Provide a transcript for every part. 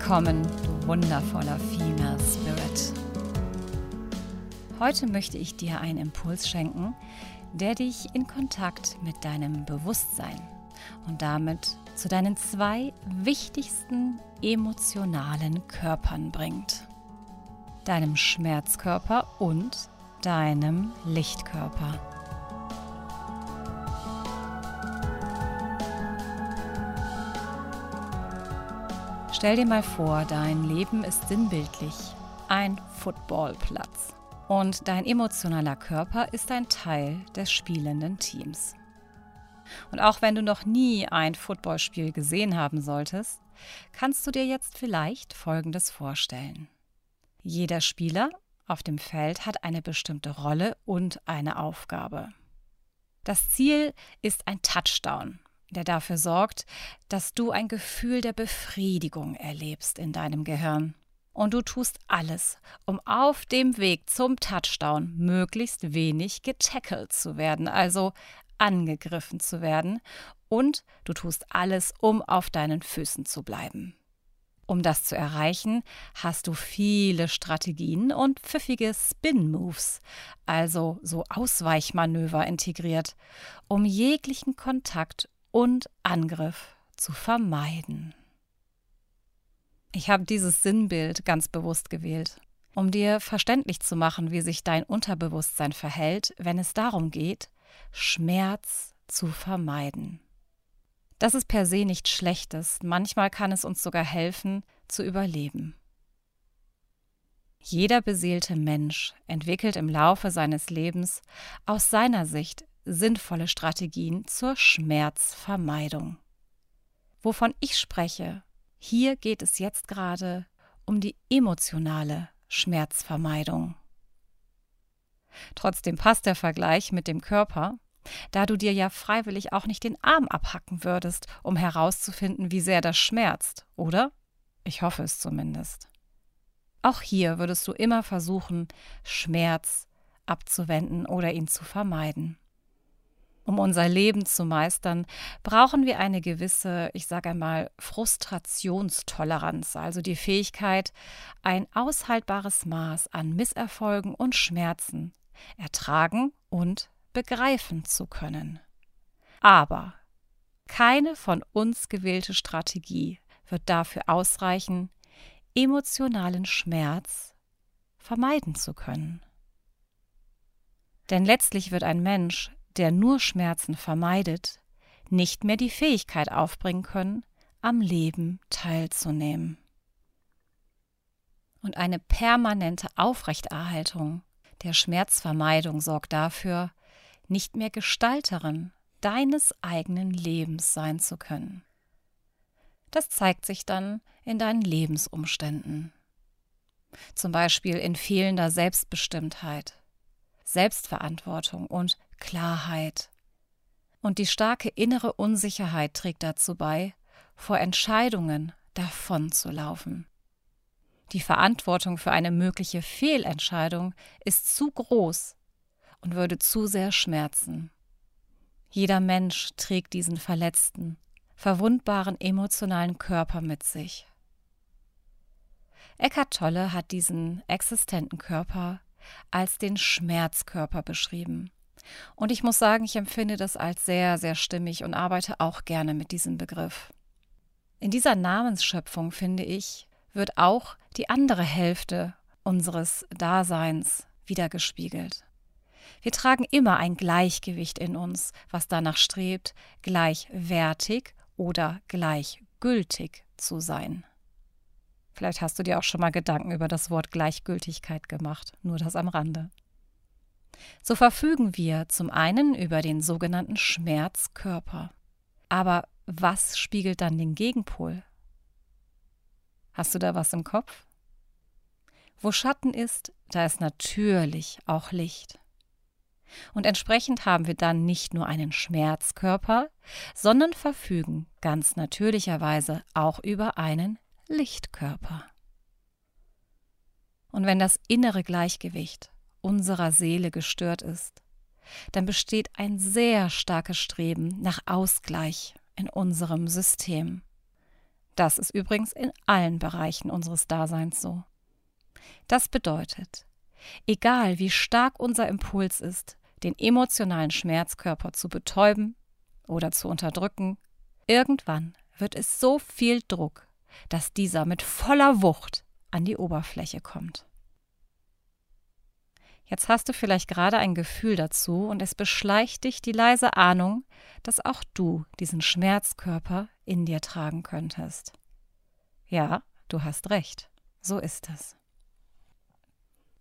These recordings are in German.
willkommen, du wundervoller Female Spirit. Heute möchte ich dir einen Impuls schenken, der dich in Kontakt mit deinem Bewusstsein und damit zu deinen zwei wichtigsten emotionalen Körpern bringt. Deinem Schmerzkörper und deinem Lichtkörper. Stell dir mal vor, dein Leben ist sinnbildlich ein Footballplatz und dein emotionaler Körper ist ein Teil des spielenden Teams. Und auch wenn du noch nie ein Footballspiel gesehen haben solltest, kannst du dir jetzt vielleicht Folgendes vorstellen. Jeder Spieler auf dem Feld hat eine bestimmte Rolle und eine Aufgabe. Das Ziel ist ein Touchdown, der dafür sorgt, dass du ein Gefühl der Befriedigung erlebst in deinem Gehirn. Und du tust alles, um auf dem Weg zum Touchdown möglichst wenig getackelt zu werden, also angegriffen zu werden. Und du tust alles, um auf deinen Füßen zu bleiben. Um das zu erreichen, hast du viele Strategien und pfiffige Spin-Moves, also so Ausweichmanöver integriert, um jeglichen Kontakt und Angriff zu vermeiden. Ich habe dieses Sinnbild ganz bewusst gewählt, um dir verständlich zu machen, wie sich dein Unterbewusstsein verhält, wenn es darum geht, Schmerz zu vermeiden. Das ist per se nichts Schlechtes, manchmal kann es uns sogar helfen, zu überleben. Jeder beseelte Mensch entwickelt im Laufe seines Lebens aus seiner Sicht sinnvolle Strategien zur Schmerzvermeidung. Wovon ich spreche, hier geht es jetzt gerade um die emotionale Schmerzvermeidung. Trotzdem passt der Vergleich mit dem Körper, da du dir ja freiwillig auch nicht den Arm abhacken würdest, um herauszufinden, wie sehr das schmerzt, oder? Ich hoffe es zumindest. Auch hier würdest du immer versuchen, Schmerz abzuwenden oder ihn zu vermeiden. Um unser Leben zu meistern, brauchen wir eine gewisse, ich sage einmal, Frustrationstoleranz, also die Fähigkeit, ein aushaltbares Maß an Misserfolgen und Schmerzen ertragen und begreifen zu können. Aber keine von uns gewählte Strategie wird dafür ausreichen, emotionalen Schmerz vermeiden zu können. Denn letztlich wird ein Mensch der nur Schmerzen vermeidet, nicht mehr die Fähigkeit aufbringen können, am Leben teilzunehmen. Und eine permanente Aufrechterhaltung der Schmerzvermeidung sorgt dafür, nicht mehr Gestalterin deines eigenen Lebens sein zu können. Das zeigt sich dann in deinen Lebensumständen. Zum Beispiel in fehlender Selbstbestimmtheit, Selbstverantwortung und Klarheit. Und die starke innere Unsicherheit trägt dazu bei, vor Entscheidungen davonzulaufen. Die Verantwortung für eine mögliche Fehlentscheidung ist zu groß und würde zu sehr schmerzen. Jeder Mensch trägt diesen verletzten, verwundbaren emotionalen Körper mit sich. Eckhart Tolle hat diesen existenten Körper als den Schmerzkörper beschrieben. Und ich muss sagen, ich empfinde das als sehr, sehr stimmig und arbeite auch gerne mit diesem Begriff. In dieser Namensschöpfung, finde ich, wird auch die andere Hälfte unseres Daseins wiedergespiegelt. Wir tragen immer ein Gleichgewicht in uns, was danach strebt, gleichwertig oder gleichgültig zu sein. Vielleicht hast du dir auch schon mal Gedanken über das Wort Gleichgültigkeit gemacht, nur das am Rande. So verfügen wir zum einen über den sogenannten Schmerzkörper. Aber was spiegelt dann den Gegenpol? Hast du da was im Kopf? Wo Schatten ist, da ist natürlich auch Licht. Und entsprechend haben wir dann nicht nur einen Schmerzkörper, sondern verfügen ganz natürlicherweise auch über einen Lichtkörper. Und wenn das innere Gleichgewicht unserer Seele gestört ist, dann besteht ein sehr starkes Streben nach Ausgleich in unserem System. Das ist übrigens in allen Bereichen unseres Daseins so. Das bedeutet, egal wie stark unser Impuls ist, den emotionalen Schmerzkörper zu betäuben oder zu unterdrücken, irgendwann wird es so viel Druck, dass dieser mit voller Wucht an die Oberfläche kommt. Jetzt hast du vielleicht gerade ein Gefühl dazu und es beschleicht dich die leise Ahnung, dass auch du diesen Schmerzkörper in dir tragen könntest. Ja, du hast recht, so ist es.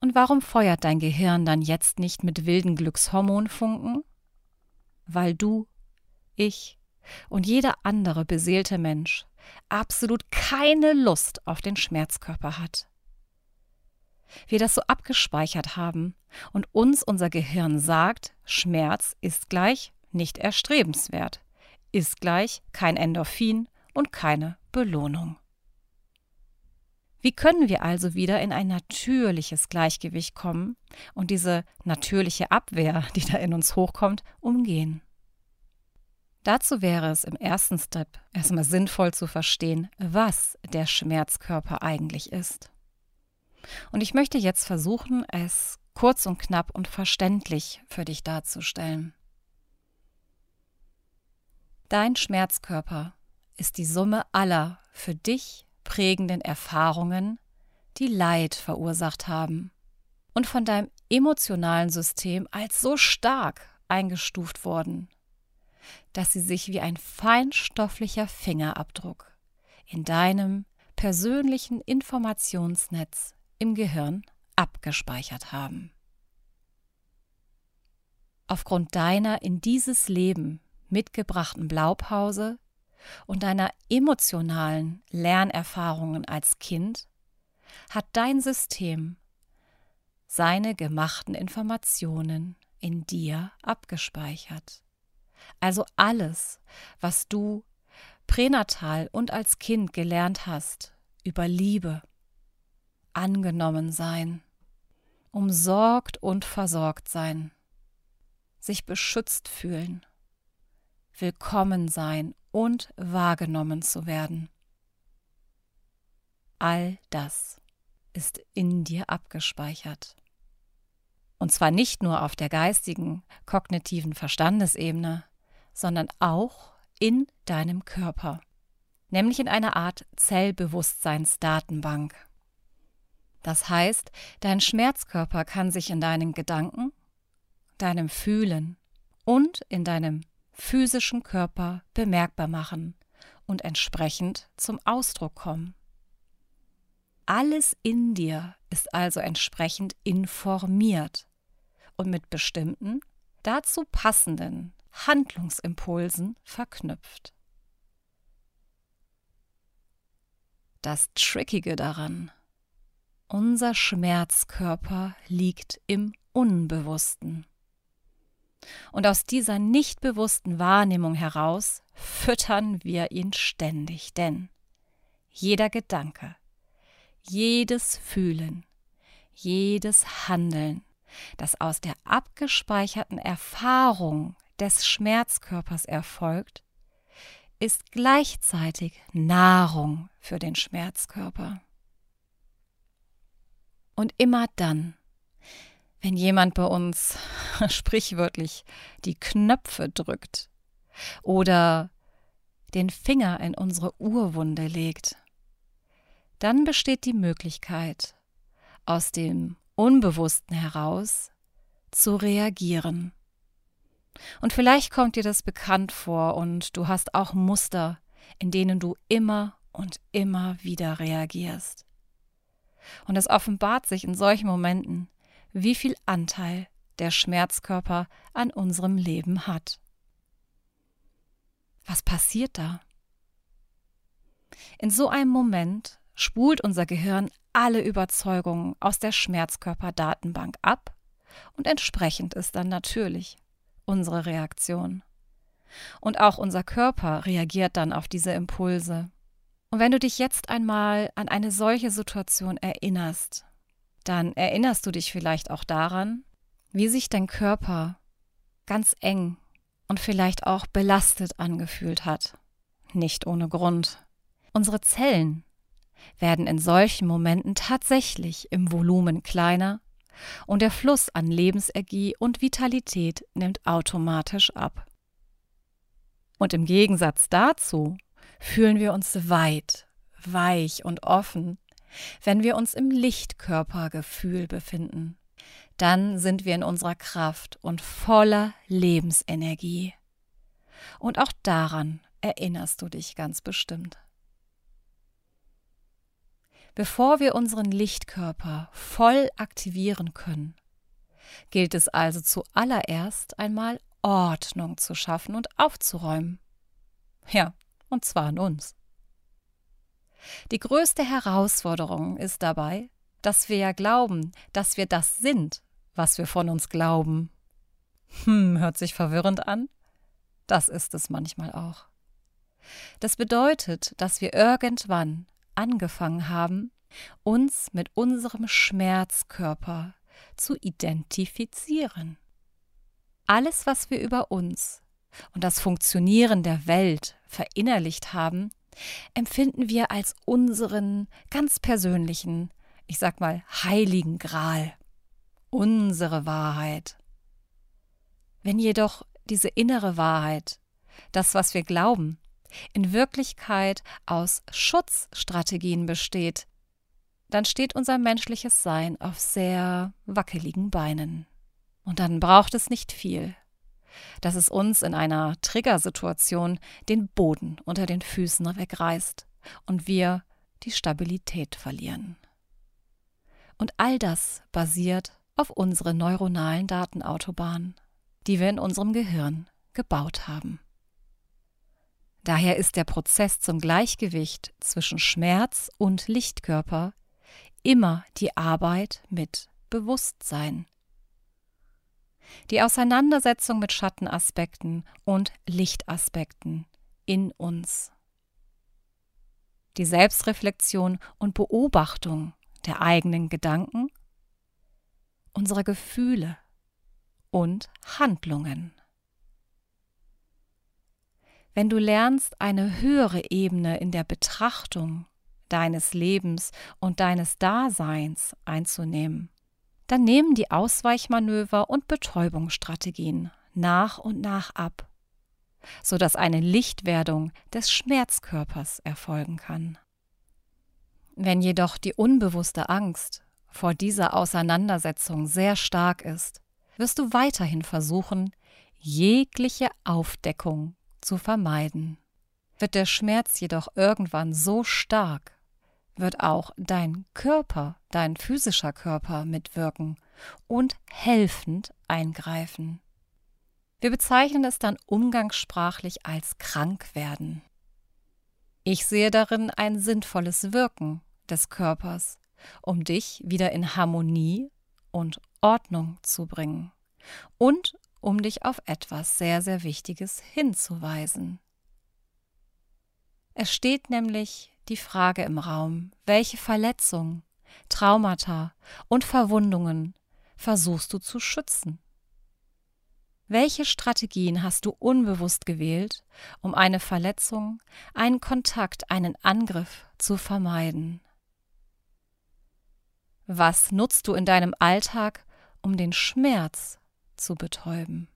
Und warum feuert dein Gehirn dann jetzt nicht mit wilden Glückshormonfunken? Weil du, ich und jeder andere beseelte Mensch absolut keine Lust auf den Schmerzkörper hat wir das so abgespeichert haben und uns unser Gehirn sagt, Schmerz ist gleich nicht erstrebenswert, ist gleich kein Endorphin und keine Belohnung. Wie können wir also wieder in ein natürliches Gleichgewicht kommen und diese natürliche Abwehr, die da in uns hochkommt, umgehen? Dazu wäre es im ersten Step erstmal sinnvoll zu verstehen, was der Schmerzkörper eigentlich ist. Und ich möchte jetzt versuchen, es kurz und knapp und verständlich für dich darzustellen. Dein Schmerzkörper ist die Summe aller für dich prägenden Erfahrungen, die Leid verursacht haben und von deinem emotionalen System als so stark eingestuft worden, dass sie sich wie ein feinstofflicher Fingerabdruck in deinem persönlichen Informationsnetz im Gehirn abgespeichert haben. Aufgrund deiner in dieses Leben mitgebrachten Blaupause und deiner emotionalen Lernerfahrungen als Kind hat dein System seine gemachten Informationen in dir abgespeichert. Also alles, was du pränatal und als Kind gelernt hast über Liebe, angenommen sein, umsorgt und versorgt sein, sich beschützt fühlen, willkommen sein und wahrgenommen zu werden. All das ist in dir abgespeichert. Und zwar nicht nur auf der geistigen, kognitiven Verstandesebene, sondern auch in deinem Körper, nämlich in einer Art Zellbewusstseinsdatenbank. Das heißt, dein Schmerzkörper kann sich in deinen Gedanken, deinem Fühlen und in deinem physischen Körper bemerkbar machen und entsprechend zum Ausdruck kommen. Alles in dir ist also entsprechend informiert und mit bestimmten, dazu passenden Handlungsimpulsen verknüpft. Das Trickige daran unser Schmerzkörper liegt im Unbewussten. Und aus dieser nicht bewussten Wahrnehmung heraus füttern wir ihn ständig, denn jeder Gedanke, jedes Fühlen, jedes Handeln, das aus der abgespeicherten Erfahrung des Schmerzkörpers erfolgt, ist gleichzeitig Nahrung für den Schmerzkörper. Und immer dann, wenn jemand bei uns sprichwörtlich die Knöpfe drückt oder den Finger in unsere Urwunde legt, dann besteht die Möglichkeit, aus dem Unbewussten heraus zu reagieren. Und vielleicht kommt dir das bekannt vor und du hast auch Muster, in denen du immer und immer wieder reagierst. Und es offenbart sich in solchen Momenten, wie viel Anteil der Schmerzkörper an unserem Leben hat. Was passiert da? In so einem Moment spult unser Gehirn alle Überzeugungen aus der Schmerzkörperdatenbank ab und entsprechend ist dann natürlich unsere Reaktion. Und auch unser Körper reagiert dann auf diese Impulse. Und wenn du dich jetzt einmal an eine solche Situation erinnerst, dann erinnerst du dich vielleicht auch daran, wie sich dein Körper ganz eng und vielleicht auch belastet angefühlt hat. Nicht ohne Grund. Unsere Zellen werden in solchen Momenten tatsächlich im Volumen kleiner und der Fluss an Lebensenergie und Vitalität nimmt automatisch ab. Und im Gegensatz dazu fühlen wir uns weit, weich und offen, wenn wir uns im Lichtkörpergefühl befinden. Dann sind wir in unserer Kraft und voller Lebensenergie. Und auch daran erinnerst du dich ganz bestimmt. Bevor wir unseren Lichtkörper voll aktivieren können, gilt es also zuallererst einmal Ordnung zu schaffen und aufzuräumen. Ja, und zwar in uns. Die größte Herausforderung ist dabei, dass wir ja glauben, dass wir das sind, was wir von uns glauben. Hm, hört sich verwirrend an? Das ist es manchmal auch. Das bedeutet, dass wir irgendwann angefangen haben, uns mit unserem Schmerzkörper zu identifizieren. Alles, was wir über uns und das Funktionieren der Welt verinnerlicht haben, empfinden wir als unseren ganz persönlichen, ich sag mal, heiligen Gral, unsere Wahrheit. Wenn jedoch diese innere Wahrheit, das, was wir glauben, in Wirklichkeit aus Schutzstrategien besteht, dann steht unser menschliches Sein auf sehr wackeligen Beinen. Und dann braucht es nicht viel, dass es uns in einer Triggersituation den Boden unter den Füßen wegreißt und wir die Stabilität verlieren. Und all das basiert auf unseren neuronalen Datenautobahnen, die wir in unserem Gehirn gebaut haben. Daher ist der Prozess zum Gleichgewicht zwischen Schmerz und Lichtkörper immer die Arbeit mit Bewusstsein. Die Auseinandersetzung mit Schattenaspekten und Lichtaspekten in uns. Die Selbstreflexion und Beobachtung der eigenen Gedanken, unserer Gefühle und Handlungen. Wenn du lernst, eine höhere Ebene in der Betrachtung deines Lebens und deines Daseins einzunehmen, nehmen die Ausweichmanöver und Betäubungsstrategien nach und nach ab, sodass eine Lichtwerdung des Schmerzkörpers erfolgen kann. Wenn jedoch die unbewusste Angst vor dieser Auseinandersetzung sehr stark ist, wirst du weiterhin versuchen, jegliche Aufdeckung zu vermeiden. Wird der Schmerz jedoch irgendwann so stark, wird auch dein Körper, dein physischer Körper mitwirken und helfend eingreifen. Wir bezeichnen es dann umgangssprachlich als Krankwerden. Ich sehe darin ein sinnvolles Wirken des Körpers, um dich wieder in Harmonie und Ordnung zu bringen und um dich auf etwas sehr, sehr Wichtiges hinzuweisen. Es steht nämlich die Frage im Raum, welche Verletzungen, Traumata und Verwundungen versuchst du zu schützen? Welche Strategien hast du unbewusst gewählt, um eine Verletzung, einen Kontakt, einen Angriff zu vermeiden? Was nutzt du in deinem Alltag, um den Schmerz zu betäuben?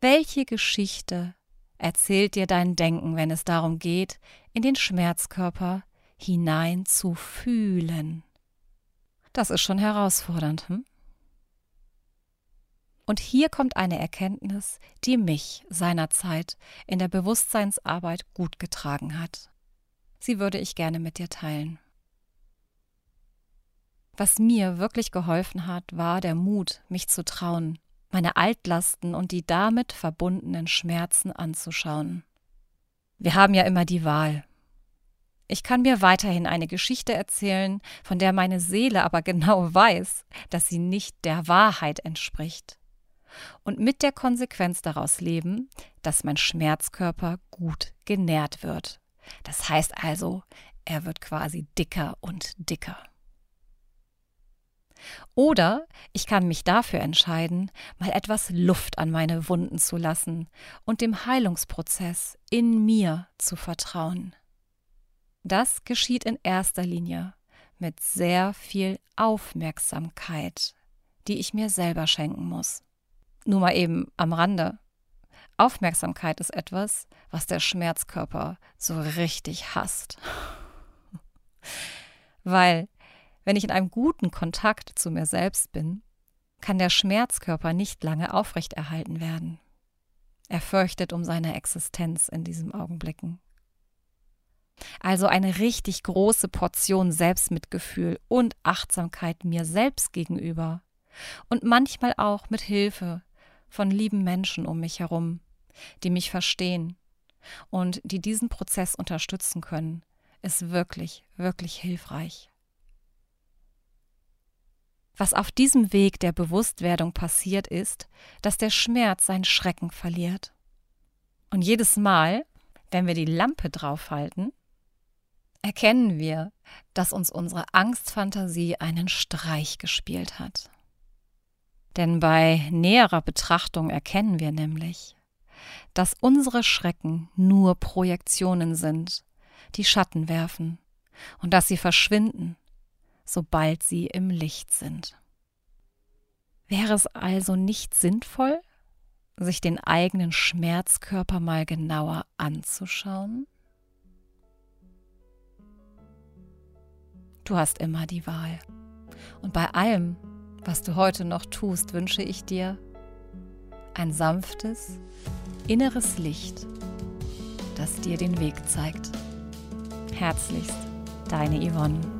Welche Geschichte erzählt dir dein Denken, wenn es darum geht, in den Schmerzkörper hinein zu fühlen? Das ist schon herausfordernd, hm? Und hier kommt eine Erkenntnis, die mich seinerzeit in der Bewusstseinsarbeit gut getragen hat. Sie würde ich gerne mit dir teilen. Was mir wirklich geholfen hat, war der Mut, mich zu trauen, meine Altlasten und die damit verbundenen Schmerzen anzuschauen. Wir haben ja immer die Wahl. Ich kann mir weiterhin eine Geschichte erzählen, von der meine Seele aber genau weiß, dass sie nicht der Wahrheit entspricht. Und mit der Konsequenz daraus leben, dass mein Schmerzkörper gut genährt wird. Das heißt also, er wird quasi dicker und dicker. Oder ich kann mich dafür entscheiden, mal etwas Luft an meine Wunden zu lassen und dem Heilungsprozess in mir zu vertrauen. Das geschieht in erster Linie mit sehr viel Aufmerksamkeit, die ich mir selber schenken muss. Nur mal eben am Rande. Aufmerksamkeit ist etwas, was der Schmerzkörper so richtig hasst. Weil, wenn ich in einem guten Kontakt zu mir selbst bin, kann der Schmerzkörper nicht lange aufrechterhalten werden. Er fürchtet um seine Existenz in diesen Augenblicken. Also eine richtig große Portion Selbstmitgefühl und Achtsamkeit mir selbst gegenüber und manchmal auch mit Hilfe von lieben Menschen um mich herum, die mich verstehen und die diesen Prozess unterstützen können, ist wirklich, wirklich hilfreich. Was auf diesem Weg der Bewusstwerdung passiert ist, dass der Schmerz seinen Schrecken verliert. Und jedes Mal, wenn wir die Lampe draufhalten, erkennen wir, dass uns unsere Angstfantasie einen Streich gespielt hat. Denn bei näherer Betrachtung erkennen wir nämlich, dass unsere Schrecken nur Projektionen sind, die Schatten werfen, und dass sie verschwinden, sobald sie im Licht sind. Wäre es also nicht sinnvoll, sich den eigenen Schmerzkörper mal genauer anzuschauen? Du hast immer die Wahl. Und bei allem, was du heute noch tust, wünsche ich dir ein sanftes, inneres Licht, das dir den Weg zeigt. Herzlichst, deine Yvonne.